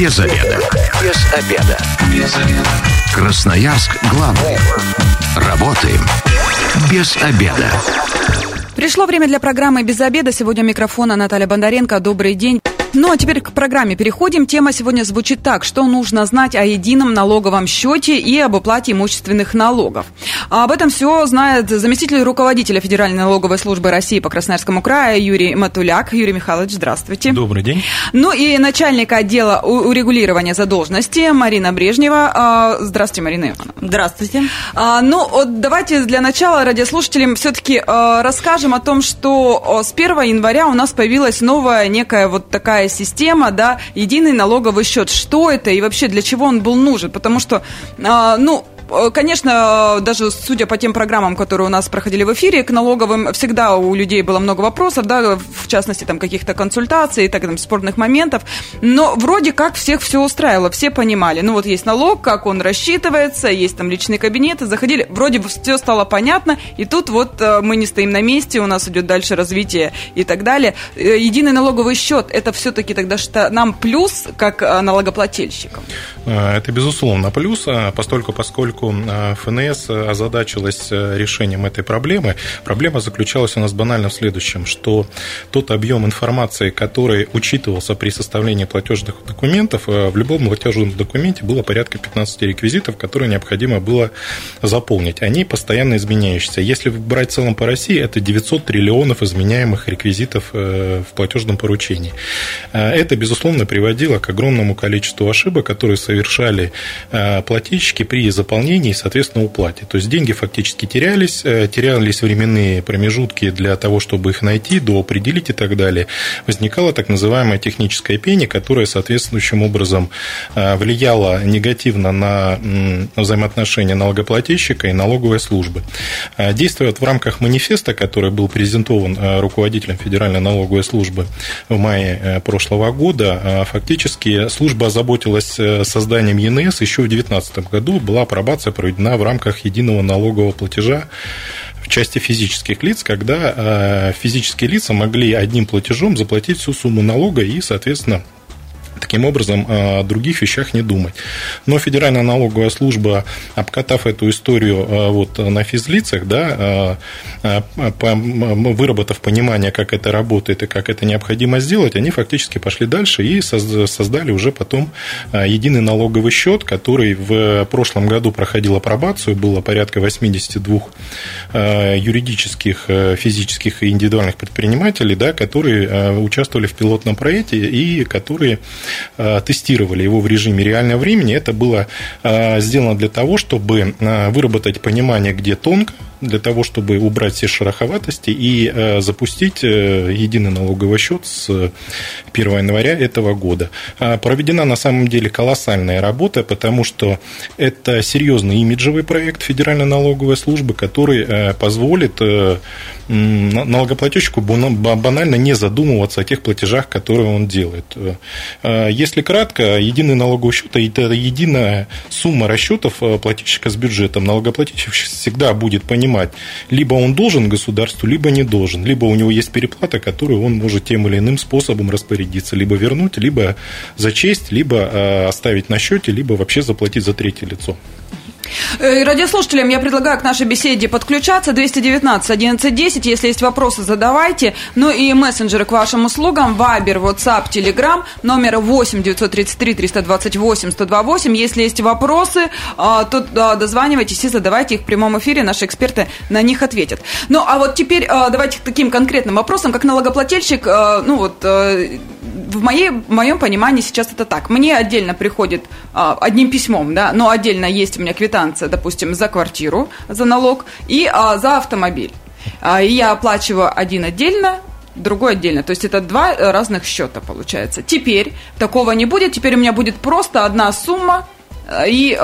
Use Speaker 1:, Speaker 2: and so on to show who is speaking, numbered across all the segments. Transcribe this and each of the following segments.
Speaker 1: Без обеда. Без обеда. Без обеда. Красноярск главный. Работаем без обеда.
Speaker 2: Пришло время для программы «Без обеда». Сегодня микрофона Наталья Бондаренко. Добрый день. Ну а теперь к программе переходим. Тема сегодня звучит так. Что нужно знать о едином налоговом счете и об уплате имущественных налогов? А об этом все знает заместитель руководителя Федеральной налоговой службы России по Красноярскому краю Юрий Матуляк. Юрий Михайлович, здравствуйте.
Speaker 3: Добрый день.
Speaker 2: Ну и начальник отдела урегулирования задолженности Марина Брежнева. А, здравствуйте, Марина Ивановна.
Speaker 4: Здравствуйте.
Speaker 2: А, ну, вот давайте для начала радиослушателям все-таки а, расскажем о том, что с 1 января у нас появилась новая некая вот такая такая система, да, единый налоговый счет. Что это и вообще для чего он был нужен? Потому что, а, ну, конечно, даже судя по тем программам, которые у нас проходили в эфире, к налоговым всегда у людей было много вопросов, да, в частности, там, каких-то консультаций, так, там, спорных моментов, но вроде как всех все устраивало, все понимали, ну, вот есть налог, как он рассчитывается, есть там личные кабинеты, заходили, вроде бы все стало понятно, и тут вот э, мы не стоим на месте, у нас идет дальше развитие и так далее. Э, единый налоговый счет, это все-таки тогда что нам плюс, как налогоплательщикам?
Speaker 3: Это, безусловно, плюс, а постольку, поскольку поскольку а, ФНС озадачилась э, решением этой проблемы, проблема заключалась у нас банально в следующем, что тот объем информации, который учитывался при составлении платежных документов, э, в любом платежном документе было порядка 15 реквизитов, которые необходимо было заполнить. Они постоянно изменяющиеся. Если брать в целом по России, это 900 триллионов изменяемых реквизитов э, в платежном поручении. Это, безусловно, приводило к огромному количеству ошибок, которые совершали плательщики при заполнении исполнении и, соответственно, уплате. То есть деньги фактически терялись, э, терялись временные промежутки для того, чтобы их найти, доопределить и так далее. Возникала так называемая техническая пение, которая соответствующим образом э, влияла негативно на взаимоотношения налогоплательщика и налоговой службы. Э, действуя в рамках манифеста, который был презентован руководителем Федеральной налоговой службы в мае прошлого года, фактически служба озаботилась созданием ЕНС еще в 2019 году, была апробация операция проведена в рамках единого налогового платежа в части физических лиц, когда э, физические лица могли одним платежом заплатить всю сумму налога и, соответственно, таким образом о других вещах не думать. Но Федеральная налоговая служба, обкатав эту историю э, вот на физлицах, да, э, э, выработав понимание, как это работает и как это необходимо сделать, они фактически пошли дальше и создали уже потом единый налоговый счет, который в прошлом году проходил апробацию, было порядка 82 юридических, физических и индивидуальных предпринимателей, да, которые участвовали в пилотном проекте и которые Э, тестировали его в режиме реального времени, это было э, сделано для того, чтобы э, выработать понимание, где тонко, для того, чтобы убрать все шероховатости и э, запустить э, единый налоговый счет с 1 января этого года. Проведена на самом деле колоссальная работа, потому что это серьезный имиджевый проект Федеральной налоговой службы, который э, позволит налогоплательщику банально не задумываться о тех платежах, которые он делает. Если кратко, единый налоговый счет – это единая сумма расчетов плательщика с бюджетом. Налогоплательщик всегда будет понимать, понимать, либо он должен государству, либо не должен, либо у него есть переплата, которую он может тем или иным способом распорядиться, либо вернуть, либо зачесть, либо э, оставить на счете, либо вообще заплатить за третье лицо.
Speaker 2: Э, радиослушателям я предлагаю к нашей беседе подключаться. 219 1110. Если есть вопросы, задавайте. Ну и мессенджеры к вашим услугам. Вайбер, WhatsApp, Telegram. Номер 8 933 328 128. Если есть вопросы, а, то дозванивайтесь и задавайте их в прямом эфире. Наши эксперты на них ответят. Ну, а вот теперь а, давайте к таким конкретным вопросам. Как налогоплательщик, а, ну вот в, моей, в моем понимании сейчас это так. Мне отдельно приходит одним письмом, да, но отдельно есть у меня квитанция, допустим, за квартиру, за налог и а, за автомобиль. А, и я оплачиваю один отдельно, другой отдельно. То есть это два разных счета получается. Теперь такого не будет. Теперь у меня будет просто одна сумма, и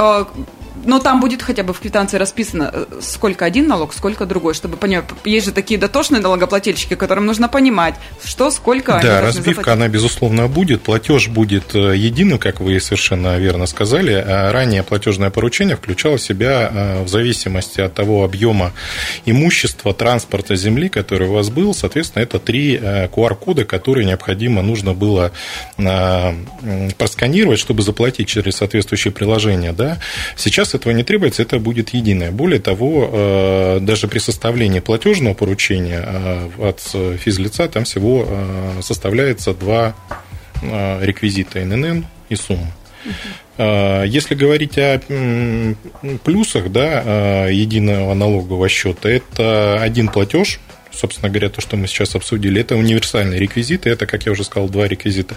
Speaker 2: но там будет хотя бы в квитанции расписано, э, сколько один налог, сколько другой, чтобы понимать. Есть же такие дотошные налогоплательщики, которым нужно понимать, что, сколько
Speaker 3: Да, разбивка, заплатить. она, безусловно, будет. Платеж будет э, единым, как вы совершенно верно сказали. А ранее платежное поручение включало в себя э, в зависимости от того объема имущества, транспорта, земли, который у вас был, соответственно, это три QR-кода, которые необходимо нужно было просканировать, чтобы заплатить через соответствующее приложение. Да? Сейчас этого не требуется, это будет единое. Более того, э, даже при составлении платежного поручения э, от физлица там всего э, составляется два реквизита ННН и сумма. Если говорить о плюсах да, единого налогового счета, это один платеж собственно говоря, то, что мы сейчас обсудили, это универсальные реквизиты, это, как я уже сказал, два реквизита.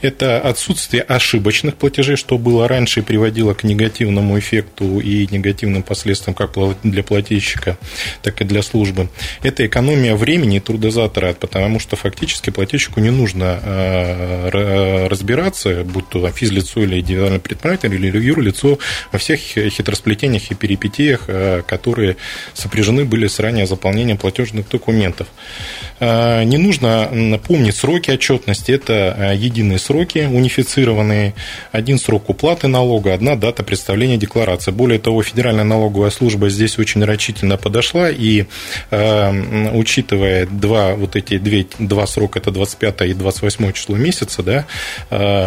Speaker 3: Это отсутствие ошибочных платежей, что было раньше и приводило к негативному эффекту и негативным последствиям как для плательщика, так и для службы. Это экономия времени и трудозатрат, потому что фактически плательщику не нужно э, разбираться, будь то физлицо или индивидуальный предприниматель или юрлицо, во всех хитросплетениях и перипетиях, э, которые сопряжены были с ранее заполнением платежных документов. А, не нужно помнить сроки отчетности. Это а, единые сроки, унифицированные. Один срок уплаты налога, одна дата представления декларации. Более того, Федеральная налоговая служба здесь очень рачительно подошла и, а, учитывая два, вот эти две, два срока, это 25 и 28 число месяца, да,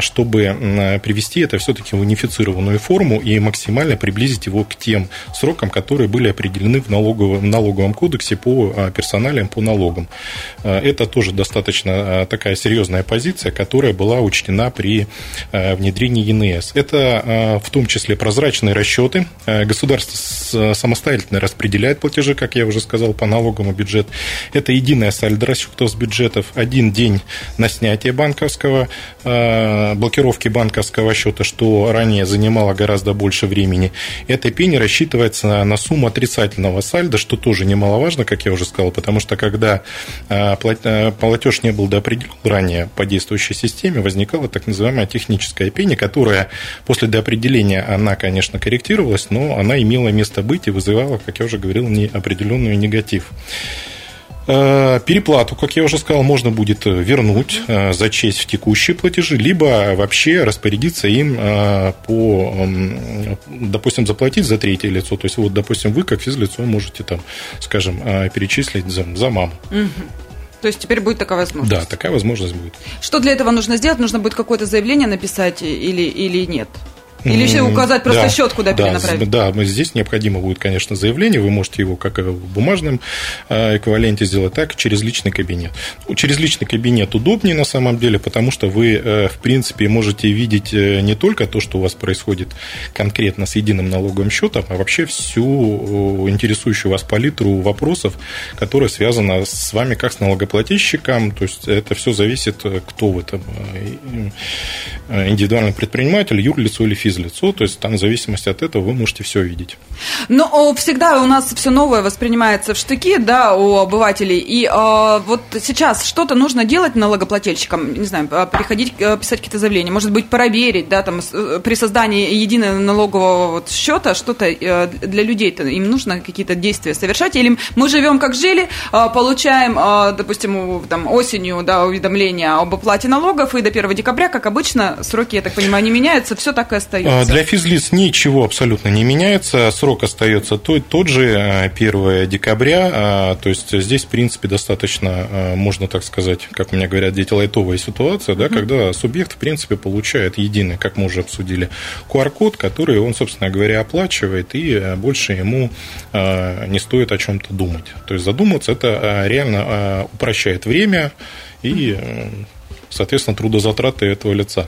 Speaker 3: чтобы привести это все-таки в унифицированную форму и максимально приблизить его к тем срокам, которые были определены в налоговом, налоговом кодексе по персональному персоналиям по налогам. Э, это тоже достаточно э, такая серьезная позиция, которая была учтена при э, внедрении ЕНС. Это в том числе прозрачные расчеты. Государство самостоятельно распределяет платежи, как я уже сказал, по налогам и бюджет. Это единая сальдо расчетов с бюджетов, один день на снятие банковского, блокировки банковского счета, что ранее занимало гораздо больше времени. Эта пени рассчитывается на сумму отрицательного сальда, что тоже немаловажно, как я уже сказал, потому потому что когда а, а, платеж не был доопределен ранее по действующей системе, возникала так называемая техническая пение, которая после доопределения, она, конечно, корректировалась, но она имела место быть и вызывала, как я уже говорил, неопределенный негатив. Э, переплату, как я уже сказал, можно будет вернуть, э, зачесть в текущие платежи, либо вообще распорядиться им э, по, допустим, заплатить за третье лицо. То есть, вот, допустим, вы как физлицо можете там, скажем, перечислить за, за маму.
Speaker 2: То есть теперь будет такая возможность?
Speaker 3: Да, такая возможность будет.
Speaker 2: Что для этого нужно сделать? Нужно будет какое-то заявление написать или, или нет? Или еще указать просто да, счет, куда
Speaker 3: да,
Speaker 2: перенаправить?
Speaker 3: Да, здесь необходимо будет, конечно, заявление. Вы можете его как в бумажном э, эквиваленте сделать, так и через личный кабинет. Через личный кабинет удобнее на самом деле, потому что вы, э, в принципе, можете видеть э, не только то, что у вас происходит конкретно с единым налоговым счетом, а вообще всю интересующую вас палитру вопросов, которая связана с вами как с налогоплательщиком. То есть это все зависит, кто в этом индивидуальный предприниматель, юрлицо или физлицо физлицо, то есть там в зависимости от этого вы можете все видеть.
Speaker 2: Но всегда у нас все новое воспринимается в штыки, да, у обывателей. И э, вот сейчас что-то нужно делать налогоплательщикам, не знаю, а, приходить, э, писать какие-то заявления, может быть, проверить, да, там э, при создании единого налогового вот счета что-то э, для людей-то им нужно какие-то действия совершать, или мы живем как жили, э, получаем, допустим, там осенью, да, уведомление об оплате налогов, и до 1 декабря, как обычно, сроки, я так понимаю, не меняются, все так и остается
Speaker 3: остается? Для физлиц ничего абсолютно не меняется. Срок остается тот, тот же, 1 э, декабря. А, то есть здесь, в принципе, достаточно, э, можно так сказать, как у меня говорят, дети лайтовая ситуация, да, когда субъект, в принципе, получает единый, как мы уже обсудили, QR-код, который он, собственно говоря, оплачивает, и э, больше ему не стоит о чем-то думать. То есть задуматься это реально упрощает время и, соответственно, трудозатраты этого лица.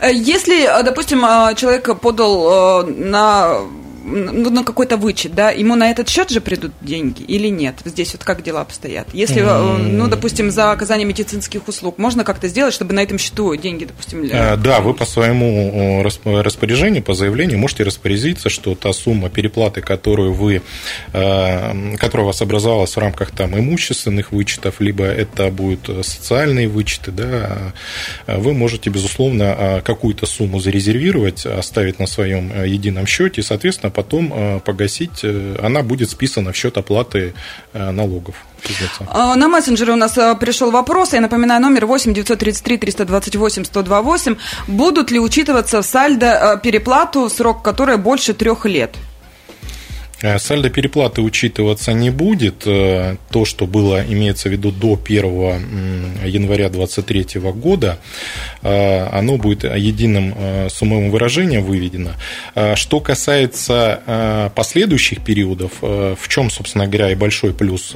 Speaker 2: Э, если, э, допустим, э, человек подал на ну, на какой-то вычет, да, ему на этот счет же придут деньги или нет? Здесь вот как дела обстоят? Если, mm. ну, допустим, за оказание медицинских услуг можно как-то сделать, чтобы на этом счету деньги, допустим,
Speaker 3: для... Да, вы по своему распоряжению, по заявлению можете распорядиться, что та сумма переплаты, которую вы, которая у вас образовалась в рамках там имущественных вычетов, либо это будут социальные вычеты, да, вы можете, безусловно, какую-то сумму зарезервировать, оставить на своем едином счете, и, соответственно, потом э, погасить, э, она будет списана в счет оплаты э, налогов.
Speaker 2: А, на мессенджере у нас пришел вопрос. Я напоминаю, номер 8 933 328 128. Будут ли учитываться в сальдо переплату, срок которой больше трех лет?
Speaker 3: Э, сальдо переплаты учитываться не будет. Э, то, что было, имеется в виду до 1 января 2023 года, э, оно будет единым суммовым выражением выведено. Что касается последующих периодов, в чем, собственно говоря, и большой плюс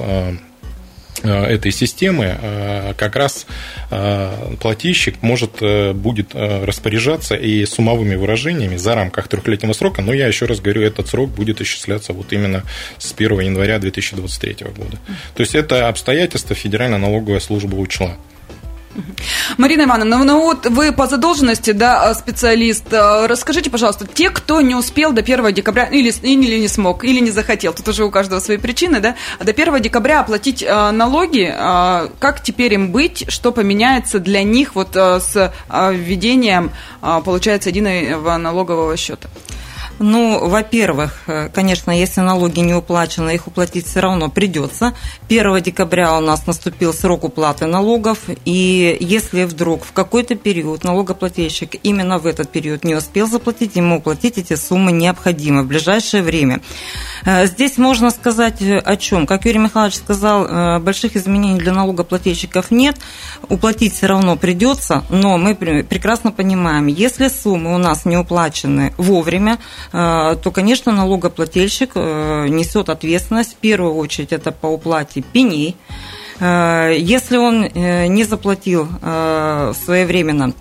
Speaker 3: этой системы э, как раз э, плательщик может будет распоряжаться и суммовыми выражениями за рамках трехлетнего срока, но я еще раз говорю, этот срок будет исчисляться вот именно с 1 января 2023 года. То есть это обстоятельство Федеральная налоговая служба учла.
Speaker 2: Марина Ивановна, ну вот вы по задолженности, да, специалист. Э, расскажите, пожалуйста, те, кто не успел до 1 декабря, или, или не смог, или не захотел, тут уже у каждого свои причины, да, до 1 декабря оплатить э, налоги, как теперь им быть, что поменяется для них вот с введением, получается, единого налогового счета?
Speaker 4: Ну, во-первых, э, конечно, если налоги не уплачены, их уплатить все равно придется. 1 декабря у нас наступил срок уплаты налогов, и если вдруг в какой-то период налогоплательщик именно в этот период не успел заплатить, ему уплатить эти суммы необходимо в ближайшее время. Э, здесь можно сказать э, о чем? Как Юрий Михайлович сказал, больших изменений для налогоплательщиков нет, уплатить все равно придется, но мы прекрасно понимаем, если суммы у нас не уплачены вовремя, то, конечно, налогоплательщик э, несет ответственность. В первую очередь это по уплате пеней. Э, если он не заплатил своевременно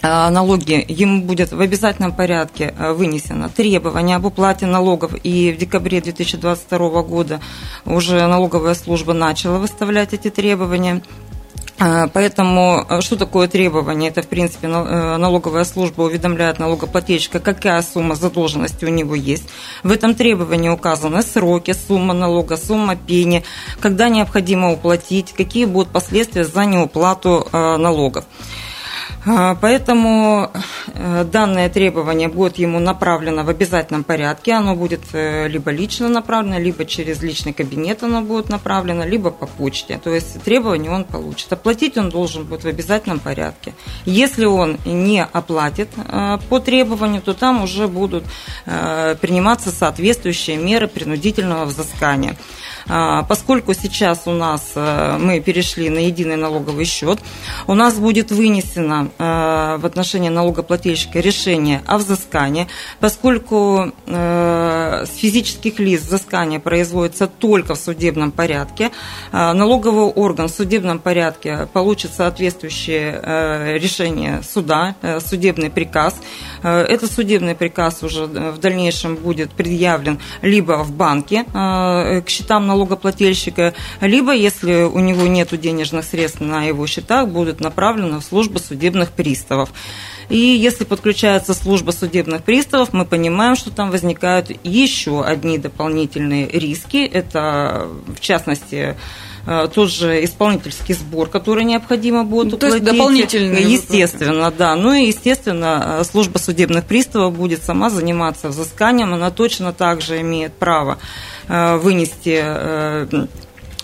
Speaker 4: налоги, ему будет в обязательном порядке вынесено требование об уплате налогов, и в декабре 2022 года уже налоговая служба начала выставлять эти требования. А, поэтому а, что такое требование? Это, в принципе, э, налоговая служба уведомляет налогоплательщика, какая сумма задолженности у него есть. В этом требовании указаны сроки, сумма налога, сумма пени, когда необходимо уплатить, какие будут последствия за неуплату э, налогов. А, поэтому э, данное требование будет ему направлено в обязательном порядке. Оно будет э, либо лично направлено, либо через личный кабинет оно будет направлено, либо по почте. То есть требование он получит. Оплатить он должен будет в обязательном порядке. Если он не оплатит э, по требованию, то там уже будут приниматься соответствующие меры принудительного взыскания. А, поскольку сейчас у нас э, мы перешли на единый налоговый счет, у нас будет вынесено э, в отношении налогоплательщика решение о взыскании, поскольку э, с физических лиц взыскание производится только в судебном порядке, налоговый орган в судебном порядке получит соответствующее решение суда, судебный приказ. Этот судебный приказ уже в дальнейшем будет предъявлен либо в банке к счетам налогоплательщика, либо, если у него нет денежных средств на его счетах, будут направлены в службу судебных приставов. И если подключается служба судебных приставов, мы понимаем, что там возникают еще одни дополнительные риски. Это, в частности, э, тот же исполнительский сбор, который необходимо будет уплатить. То есть
Speaker 2: дополнительный.
Speaker 4: Естественно, да. Ну и, естественно, служба судебных приставов будет сама заниматься взысканием. Она точно так же имеет право Э, вынести э,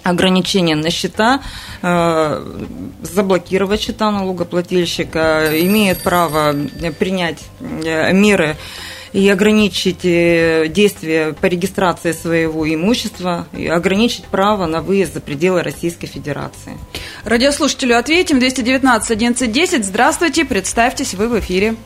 Speaker 4: ограничения на счета, э, заблокировать счета налогоплательщика, имеет право принять меры и ограничить действия по регистрации своего имущества, и ограничить право на выезд за пределы Российской Федерации.
Speaker 2: Радиослушателю ответим. 219 11 Здравствуйте, представьтесь, вы в эфире.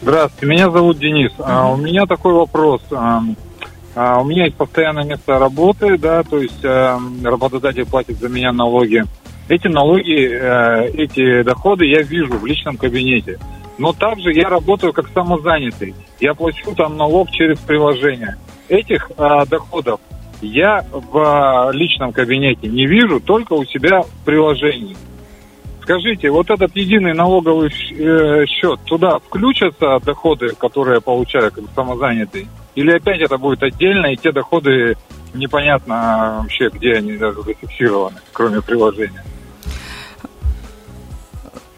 Speaker 5: Здравствуйте, меня зовут Денис. Uh-huh. А у меня такой вопрос. А, у меня есть постоянное место работы, да, то есть э, работодатель платит за меня налоги. Эти налоги, э, эти доходы я вижу в личном кабинете. Но также я работаю как самозанятый. Я плачу там налог через приложение. Этих а, доходов я в а, личном кабинете не вижу, только у себя в приложении. Скажите, вот этот единый налоговый э, счет, туда включатся доходы, которые я получаю как самозанятый? Или опять это будет отдельно, и те доходы непонятно вообще, где они даже зафиксированы, кроме приложения?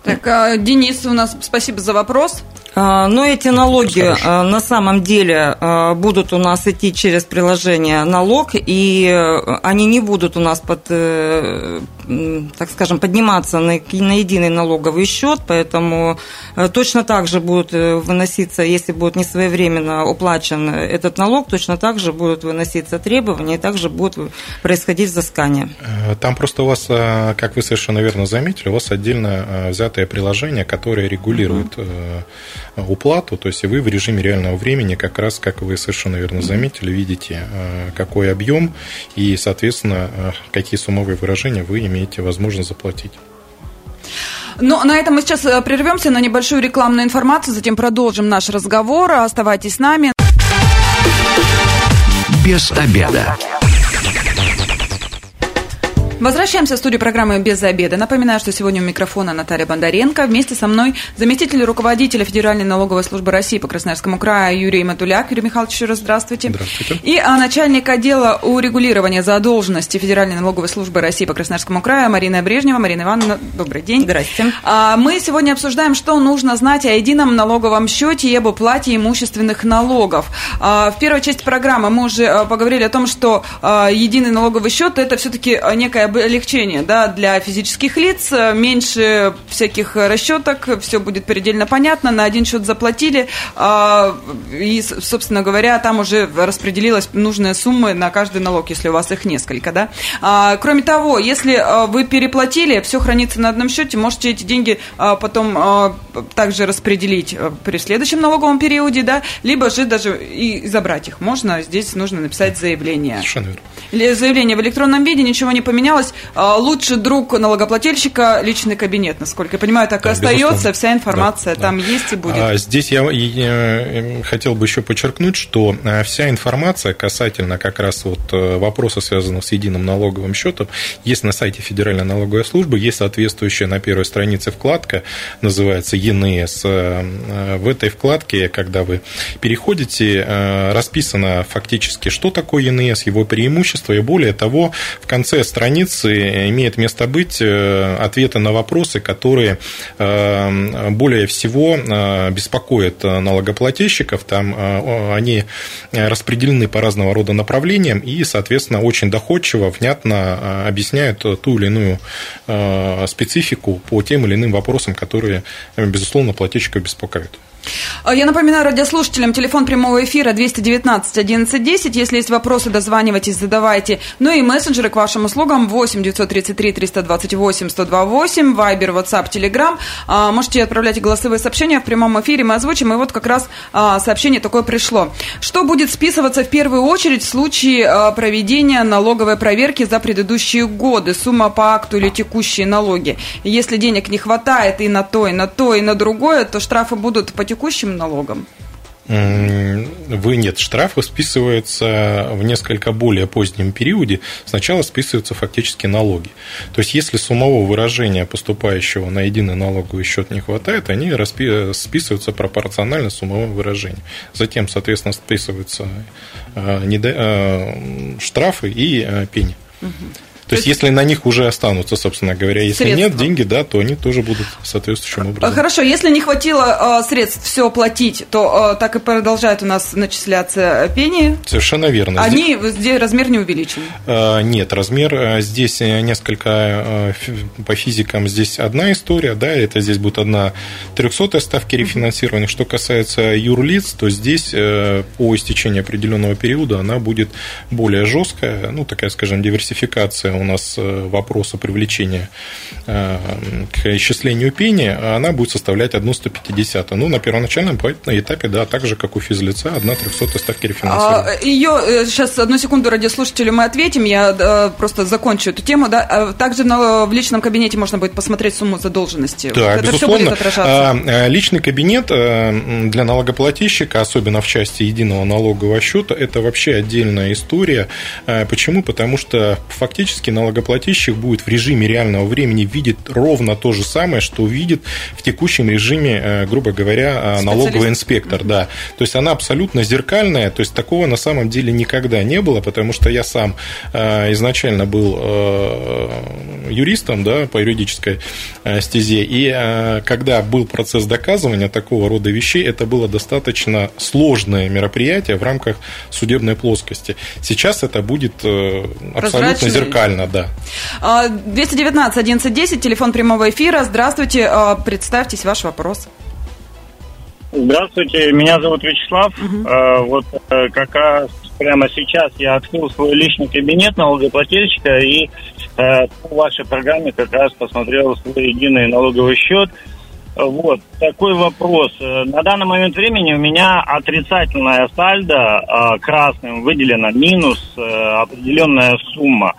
Speaker 2: Так, а, Денис, у нас спасибо за вопрос.
Speaker 4: А, но эти налоги Хорошо. на самом деле а, будут у нас идти через приложение налог, и э, они не будут у нас под, э, так скажем, подниматься на, на единый налоговый счет, поэтому э, точно так же будут выноситься, если будет не своевременно уплачен этот налог, точно так же будут выноситься требования, и также будет происходить взыскание.
Speaker 3: Там просто у вас, как вы совершенно верно заметили, у вас отдельно взятое приложение, которое регулирует угу уплату, то есть вы в режиме реального времени, как раз, как вы совершенно верно заметили, видите, э, какой объем и, соответственно, э, какие суммовые выражения вы имеете возможность заплатить.
Speaker 2: Но на этом мы сейчас э, прервемся на небольшую рекламную информацию, затем продолжим наш разговор. Оставайтесь с нами.
Speaker 1: Без обеда.
Speaker 2: Возвращаемся в студию программы «Без обеда». Напоминаю, что сегодня у микрофона Наталья Бондаренко. Вместе со мной заместитель руководителя Федеральной налоговой службы России по Красноярскому краю Юрий Матуляк. Юрий Михайлович, еще раз здравствуйте.
Speaker 3: Здравствуйте.
Speaker 2: И а, начальник отдела урегулирования задолженности Федеральной налоговой службы России по Красноярскому краю Марина Брежнева. Марина Ивановна, добрый день.
Speaker 4: Здравствуйте.
Speaker 2: А, мы сегодня обсуждаем, что нужно знать о едином налоговом счете и об уплате имущественных налогов. А, в первой части программы мы уже поговорили о том, что единый налоговый счет – это все-таки некая облегчение да, для физических лиц, меньше всяких расчеток, все будет предельно понятно, на один счет заплатили, а, и, собственно говоря, там уже распределилась нужная сумма на каждый налог, если у вас их несколько. Да? А, кроме того, если а, вы переплатили, все хранится на одном счете, можете эти деньги потом также распределить при следующем налоговом периоде, да, либо же даже и забрать их можно, здесь нужно написать заявление.
Speaker 3: Совершенно верно.
Speaker 2: Заявление в электронном виде, ничего не поменялось, а, лучший друг налогоплательщика личный кабинет, насколько я понимаю, так и остается, безусловно. вся информация да, там да. есть и будет. А
Speaker 3: здесь я, я хотел бы еще подчеркнуть, что а, вся информация касательно как раз вот э, вопроса, связанного с единым налоговым счетом, есть на сайте Федеральной налоговой службы, есть соответствующая на первой странице вкладка, называется ЕНС. Э, э, в этой вкладке, когда вы переходите, расписано фактически, что такое ЕНС, его преимущества, и более того, в конце страницы имеет место быть э, ответы на вопросы, которые э, более всего э, беспокоят налогоплательщиков. Там они распределены по разного рода направлениям и, соответственно, очень доходчиво, внятно объясняют ту или иную специфику по тем или иным вопросам, которые, безусловно, плательщиков беспокоят.
Speaker 2: А, я напоминаю радиослушателям, телефон прямого эфира 219 1110. Если есть вопросы, дозванивайтесь, задавайте. Ну и мессенджеры к вашим услугам 8 933 328 128, Вайбер, WhatsApp, Telegram. Можете отправлять голосовые сообщения в прямом эфире, мы озвучим. И вот как раз а, сообщение такое пришло. Что будет списываться в первую очередь в случае а, проведения налоговой проверки за предыдущие годы? Сумма по акту или текущие налоги? Если денег не хватает и на то, и на то, и на другое, то штрафы будут по текущим налогам?
Speaker 3: Вы нет, штрафы списываются в несколько более позднем периоде. Сначала списываются фактически налоги. То есть, если суммового выражения, поступающего на единый налоговый счет, не хватает, они списываются пропорционально суммовому выражению. Затем, соответственно, списываются э, э, штрафы и э, пени. Угу. То, есть, если на них уже останутся, собственно говоря, если средства. нет деньги, да, то они тоже будут соответствующим образом.
Speaker 2: Хорошо, если не хватило э, средств все платить, то э, так и продолжают у нас начисляться пени.
Speaker 3: Совершенно верно.
Speaker 2: Они здесь, здесь размер не увеличен.
Speaker 3: Э, нет, размер здесь несколько э, по физикам здесь одна история, да, это здесь будет одна трехсотая ставки рефинансирования. Что касается юрлиц, то здесь э, по истечении определенного периода она будет более жесткая, ну такая, скажем, диверсификация у нас вопроса привлечения к исчислению пени, она будет составлять 1 150. Ну, на первоначальном этапе, да, так же, как у физлица, 1 300 ставки рефинансирования.
Speaker 2: А, Ее, сейчас, одну секунду, радиослушателю мы ответим, я просто закончу эту тему, да. А также в личном кабинете можно будет посмотреть сумму задолженности.
Speaker 3: Да, Это безусловно. все будет отражаться. Личный кабинет для налогоплательщика, особенно в части единого налогового счета, это вообще отдельная история. Почему? Потому что фактически налогоплательщик будет в режиме реального времени видеть ровно то же самое, что видит в текущем режиме, э, грубо говоря, э, налоговый инспектор. Да. То есть она абсолютно зеркальная, то есть такого на самом деле никогда не было, потому что я сам э, изначально был юристом да, по юридической стезе, и когда был процесс доказывания такого рода вещей, это было достаточно сложное мероприятие в рамках судебной плоскости. Сейчас это будет абсолютно зеркально, да.
Speaker 2: 219 1110, телефон прямого эфира. Здравствуйте, представьтесь, ваш вопрос.
Speaker 6: Здравствуйте, меня зовут Вячеслав. Угу. Вот э, как раз прямо сейчас я открыл свой личный кабинет налогоплательщика и э, по вашей программе как раз посмотрел свой единый налоговый счет. Вот, такой вопрос. На данный момент времени у меня отрицательная сальдо, красным выделена минус определенная сумма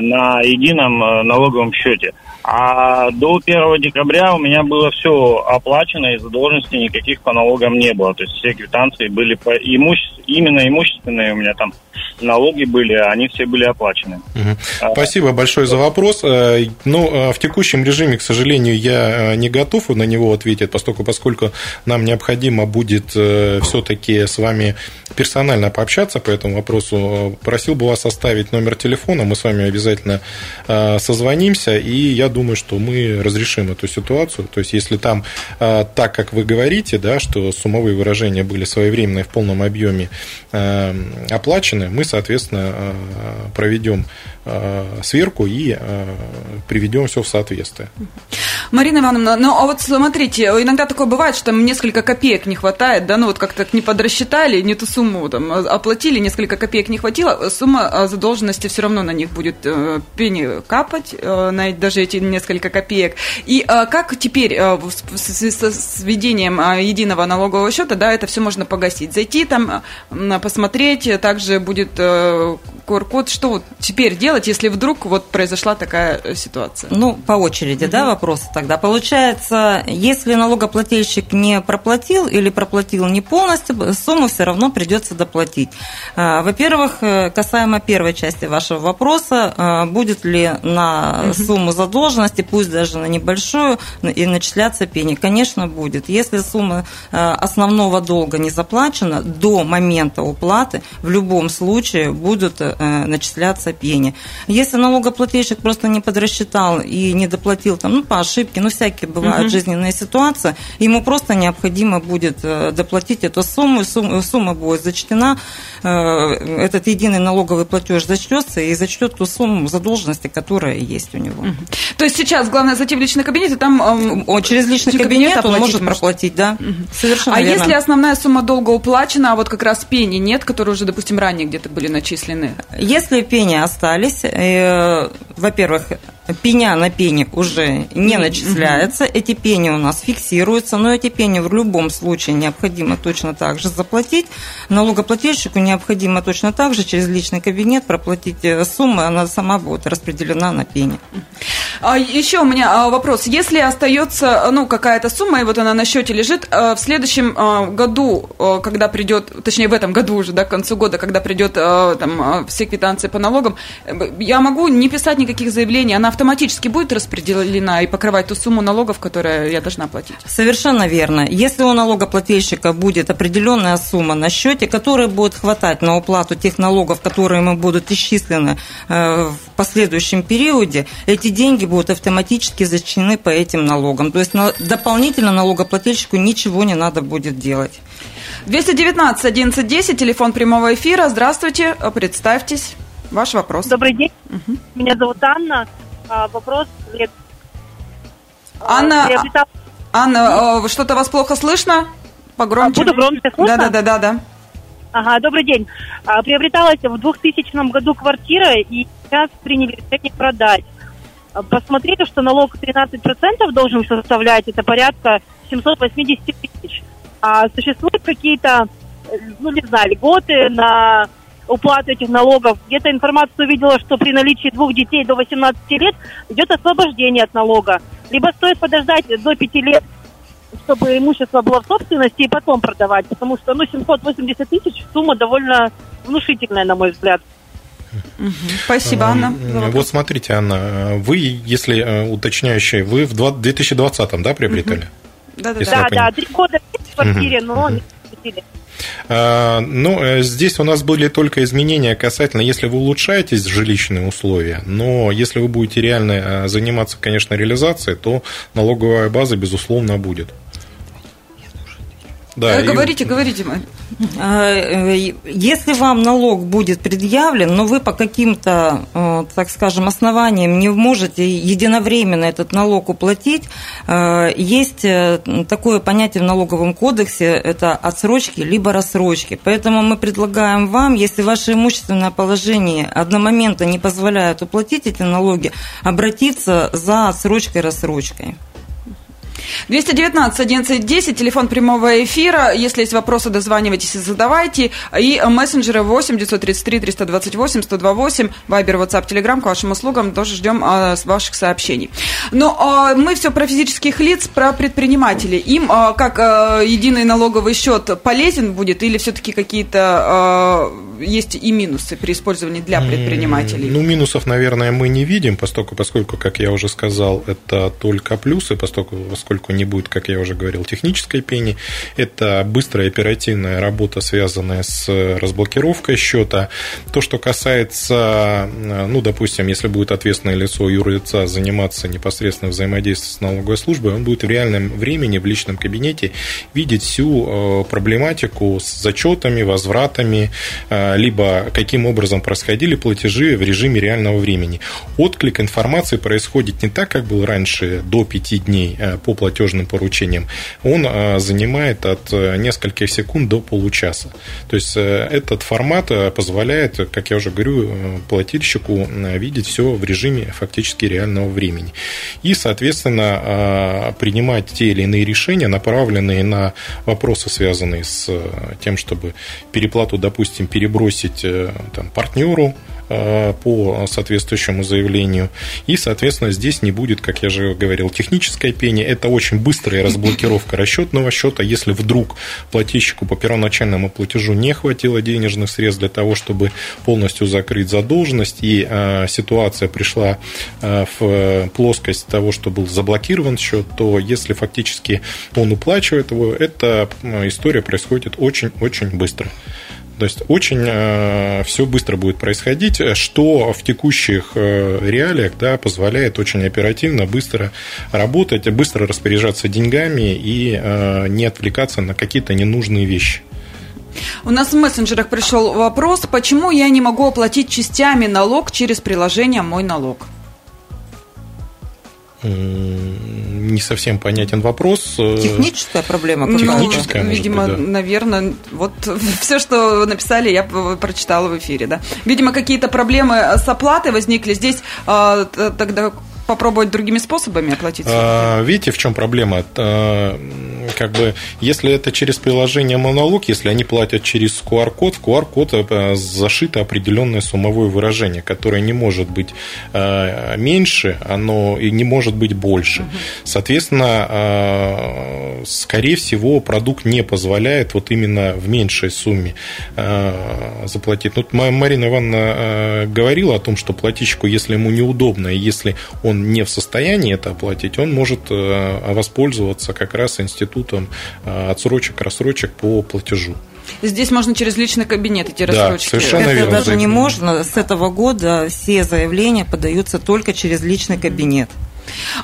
Speaker 6: на едином налоговом счете. А до 1 декабря у меня было все оплачено, и задолженности никаких по налогам не было. То есть все квитанции были по имуще... именно имущественные у меня там налоги были, они все были оплачены.
Speaker 3: Угу. Спасибо большое за вопрос. Э, ну, э, в текущем режиме, к сожалению, я э, не готов на него ответить, поскольку, поскольку нам необходимо будет все-таки с вами персонально пообщаться по этому вопросу. Просил бы вас оставить номер телефона, мы с вами обязательно созвонимся, и я думаю, что мы разрешим эту ситуацию. То есть, если там так, как вы говорите, да, что суммовые выражения были своевременные в полном объеме оплачены, мы, соответственно, э, проведем э, сверку и э, приведем все в соответствие.
Speaker 2: Марина Ивановна, ну а вот смотрите, иногда такое бывает, что там несколько копеек не хватает, да, ну вот как-то не подрасчитали, не ту сумму там оплатили, несколько копеек не хватило, сумма задолженности все равно на них будет пени капать, на даже эти несколько копеек. И как теперь с введением единого налогового счета, да, это все можно погасить? Зайти там, посмотреть, также будет QR-код, что вот теперь делать, если вдруг вот произошла такая э, ситуация?
Speaker 4: Ну, по очереди, угу. да, вопросы тогда. Получается, если налогоплательщик не проплатил или проплатил не полностью, сумму все равно придется доплатить. А, во-первых, э, касаемо первой части вашего вопроса, а, будет ли на сумму задолженности, пусть даже на небольшую, и начисляться пени? Конечно, будет. Если сумма э, основного долга не заплачена до момента уплаты, в любом случае будут начисляться пени. Если налогоплательщик просто не подрасчитал и не доплатил там, ну, по ошибке, ну, всякие бывают угу. жизненные ситуации, ему просто необходимо будет э, доплатить эту сумму, сумма, сумма будет зачтена, э, этот единый налоговый платеж зачтется и зачтет ту сумму задолженности, которая есть у него. Угу.
Speaker 2: То есть сейчас главное зайти в личный кабинет и там...
Speaker 4: О, через личный кабинет, кабинет он может проплатить, да. Угу.
Speaker 2: Совершенно А верно. если основная сумма долга уплачена, а вот как раз пени нет, которые уже, допустим, ранее где-то были начислены?
Speaker 4: Если пени остались, э, во-первых, пеня на пени уже не начисляется, эти пени у нас фиксируются, но эти пени в любом случае необходимо точно так же заплатить. Налогоплательщику необходимо точно так же через личный кабинет проплатить э, сумму, она сама будет распределена на пени.
Speaker 2: А еще у меня а, вопрос. Если остается ну, какая-то сумма, и вот она на счете лежит, э, в следующем э, году, когда придет, точнее в этом году уже, да, к концу года, когда придет там, все квитанции по налогам, я могу не писать никаких заявлений, она автоматически будет распределена и покрывать ту сумму налогов, которую я должна платить?
Speaker 4: Совершенно верно. Если у налогоплательщика будет определенная сумма на счете, которая будет хватать на уплату тех налогов, которые ему будут исчислены э, в последующем периоде, эти деньги будут автоматически зачтены по этим налогам. То есть дополнительно налогоплательщику ничего не надо будет делать.
Speaker 2: 219 1110, телефон прямого эфира. Здравствуйте, представьтесь. Ваш вопрос.
Speaker 7: Добрый день. Угу. Меня зовут Анна. А, вопрос...
Speaker 2: Анна, приобретал... Анна, что-то вас плохо слышно? Погромче.
Speaker 7: А, буду громче слышно?
Speaker 2: Да, да, да, да, да.
Speaker 7: Ага, добрый день. А, приобреталась в 2000 году квартира, и сейчас приняли решение продать. А, Посмотрели, что налог 13% должен составлять, это порядка 780 тысяч. А существуют какие-то, ну не знаю, льготы на уплату этих налогов. Где-то информацию увидела, что при наличии двух детей до 18 лет идет освобождение от налога. Либо стоит подождать до 5 лет, чтобы имущество было в собственности и потом продавать. Потому что, ну, 780 тысяч сумма довольно внушительная, на мой взгляд.
Speaker 2: Спасибо, Анна.
Speaker 3: Вот смотрите, Анна, вы, если э, уточняющие, вы в два- 2020 да, приобретали? Если я
Speaker 7: Да,
Speaker 3: понимаю.
Speaker 7: да, три года в квартире, но купили.
Speaker 3: А, Ну, э, здесь у нас были только изменения касательно, если вы улучшаете жилищные условия, но если вы будете реально э, заниматься, конечно, реализацией, то налоговая база, безусловно, будет. Да,
Speaker 2: Э,
Speaker 3: и-
Speaker 2: Говорите, говорите. Марь.
Speaker 4: Э, Если вам налог будет предъявлен, но вы по каким-то, э, так скажем, основаниям не можете единовременно этот налог уплатить, есть такое понятие в налоговом кодексе, это отсрочки либо рассрочки. Поэтому мы предлагаем вам, если ваше имущественное положение одномоментно не позволяет уплатить эти налоги, обратиться за отсрочкой-рассрочкой.
Speaker 2: 219 11 10, телефон прямого эфира. Если есть вопросы, дозванивайтесь и задавайте. И мессенджеры 8 933 328 128, Вайбер, WhatsApp, Telegram к вашим услугам. Тоже ждем а, ваших сообщений. Но а, мы все про физических лиц, про предпринимателей. Им а, как а, единый налоговый счет полезен будет или все-таки какие-то а, есть и минусы при использовании для предпринимателей?
Speaker 3: Ну, минусов, наверное, мы не видим, поскольку, поскольку, как я уже сказал, это только плюсы, поскольку, поскольку не будет, как я уже говорил, технической пени. Это быстрая оперативная работа, связанная с разблокировкой счета. То, что касается, ну, допустим, если будет ответственное лицо юрлица заниматься непосредственно взаимодействием с налоговой службой, он будет в реальном времени в личном кабинете видеть всю э, проблематику с зачетами, возвратами, э, либо каким образом происходили платежи в режиме реального времени. Отклик информации происходит не так, как был раньше, до 5 дней э, по платежным поручениям. Он э, занимает от э, нескольких секунд до получаса. То есть э, этот формат э, позволяет, как я уже говорю, плательщику видеть все в режиме фактически реального времени. И, соответственно, принимать те или иные решения, направленные на вопросы, связанные с тем, чтобы переплату, допустим, перебросить э, там, партнеру э, по соответствующему заявлению. И, соответственно, здесь не будет, как я же говорил, технической пени. Это очень быстрая разблокировка расчетного счета. Если вдруг плательщику по первоначальному платежу не хватило денежных средств для того, чтобы полностью закрыть задолженность, и э, ситуация пришла в плоскость того, что был заблокирован счет, то если фактически он уплачивает его, эта история происходит очень-очень быстро. То есть очень э, все быстро будет происходить, что в текущих э, реалиях да, позволяет очень оперативно, быстро работать, быстро распоряжаться деньгами и э, не отвлекаться на какие-то ненужные вещи.
Speaker 2: У нас в мессенджерах пришел вопрос, почему я не могу оплатить частями налог через приложение «Мой налог».
Speaker 3: Не совсем понятен вопрос.
Speaker 4: Техническая проблема
Speaker 2: Ну?
Speaker 3: Техническая, может
Speaker 2: видимо,
Speaker 3: быть, да.
Speaker 2: наверное, вот все, что написали, я прочитала в эфире, да. Видимо, какие-то проблемы с оплатой возникли. Здесь а, тогда попробовать другими способами оплатить.
Speaker 3: А, Видите, в чем проблема? Как бы, если это через приложение монолог, если они платят через QR-код, в QR-код э, зашито определенное суммовое выражение, которое не может быть э, меньше, оно и не может быть больше. Соответственно, э, скорее всего, продукт не позволяет вот именно в меньшей сумме заплатить. Ну, Марина Ивановна говорила о том, что плательщику, если ему неудобно, и если он не в состоянии это оплатить, он может воспользоваться как раз институтом э, отсрочек, рассрочек по платежу.
Speaker 2: Здесь можно через личный кабинет эти
Speaker 3: Да,
Speaker 2: рассрочки.
Speaker 3: совершенно
Speaker 4: Это
Speaker 3: верно.
Speaker 4: даже не можно. С этого года все заявления подаются только через личный кабинет.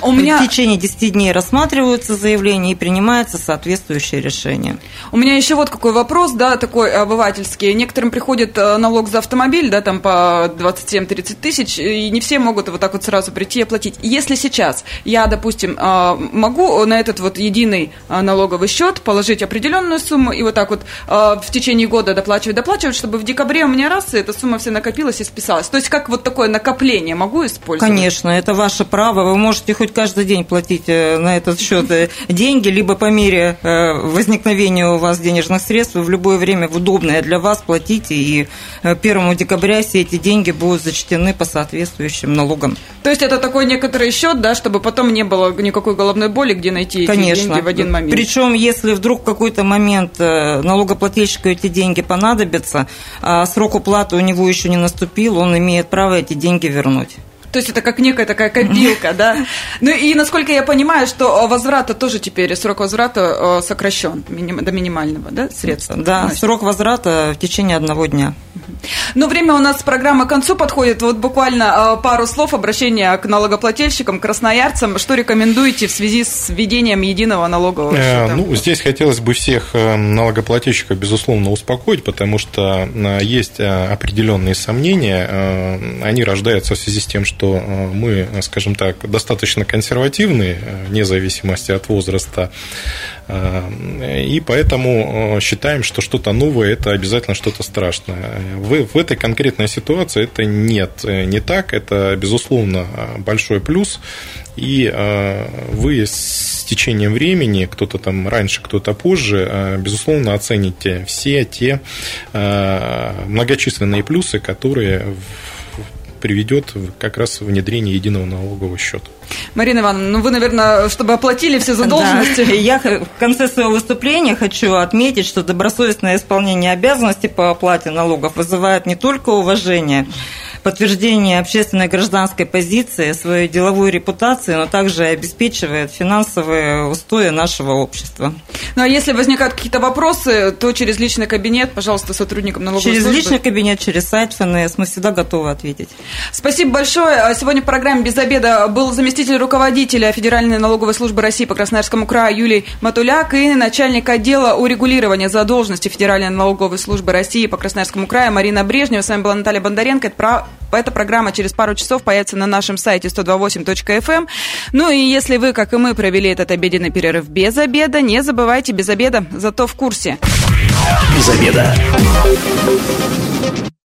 Speaker 4: У меня... В течение 10 дней рассматриваются заявления и принимается соответствующее решение.
Speaker 2: У меня еще вот какой вопрос, да, такой обывательский. Некоторым приходит э, налог за автомобиль, да, там по 27-30 тысяч, и не все могут вот так вот сразу прийти и оплатить. Если сейчас я, допустим, э, могу на этот вот единый э, налоговый счет положить определенную сумму и вот так вот в течение года доплачивать, доплачивать, чтобы в декабре у меня раз, и эта сумма вся накопилась и списалась. То есть как вот такое накопление могу использовать?
Speaker 4: Конечно, это ваше право. Вы можете хоть каждый день платить э, на этот счет э, деньги, либо по мере э, возникновения у вас денежных средств в любое время в удобное для вас платите, и 1 декабря все эти деньги будут зачтены по соответствующим налогам.
Speaker 2: То есть это такой некоторый счет, да, чтобы потом не было никакой головной боли, где найти
Speaker 4: Конечно.
Speaker 2: эти деньги в один момент.
Speaker 4: Причем, если вдруг в какой-то момент налогоплательщику эти деньги понадобятся, а срок уплаты у него еще не наступил, он имеет право эти деньги вернуть.
Speaker 2: То есть это как некая такая копилка, да? Ну и насколько я понимаю, что возврата тоже теперь, срок возврата э, сокращен до минимального, да, средства?
Speaker 4: Да, Значит. срок возврата в течение одного дня.
Speaker 2: Ну, время у нас программы к концу подходит. Вот буквально э, пару слов обращения к налогоплательщикам, красноярцам. Что рекомендуете в связи с введением единого налогового э,
Speaker 3: счета? Ну, здесь хотелось бы всех налогоплательщиков, безусловно, успокоить, потому что есть определенные сомнения. Они рождаются в связи с тем, что э, мы, скажем так, достаточно консервативны, э, вне зависимости от возраста, э, и поэтому считаем, что что-то новое – это обязательно что-то страшное. В, в этой конкретной ситуации это нет, не так, это, безусловно, большой плюс, и вы с течением времени, кто-то там раньше, кто-то позже, безусловно, оцените все те многочисленные плюсы, которые приведет как раз внедрение единого налогового счета.
Speaker 2: Марина Ивановна, ну вы, наверное, чтобы оплатили все задолженности. Да.
Speaker 4: Я в конце своего выступления хочу отметить, что добросовестное исполнение обязанностей по оплате налогов вызывает не только уважение, подтверждение общественной гражданской позиции, свою деловую репутацию, но также обеспечивает финансовые устои нашего общества.
Speaker 2: Ну а если возникают какие-то вопросы, то через личный кабинет, пожалуйста, сотрудникам налоговой
Speaker 4: через
Speaker 2: службы.
Speaker 4: Через личный кабинет, через сайт ФНС мы всегда готовы ответить.
Speaker 2: Спасибо большое. Сегодня в программе «Без обеда» был заместитель руководителя Федеральной налоговой службы России по Красноярскому краю Юлий Матуляк и начальник отдела урегулирования задолженности Федеральной налоговой службы России по Красноярскому краю Марина Брежнева. С вами была Наталья Бондаренко. Это эта программа через пару часов появится на нашем сайте 128.fm. Эм. Ну и если вы, как и мы, провели этот обеденный перерыв без обеда, не забывайте без обеда, зато в курсе.
Speaker 1: Без обеда.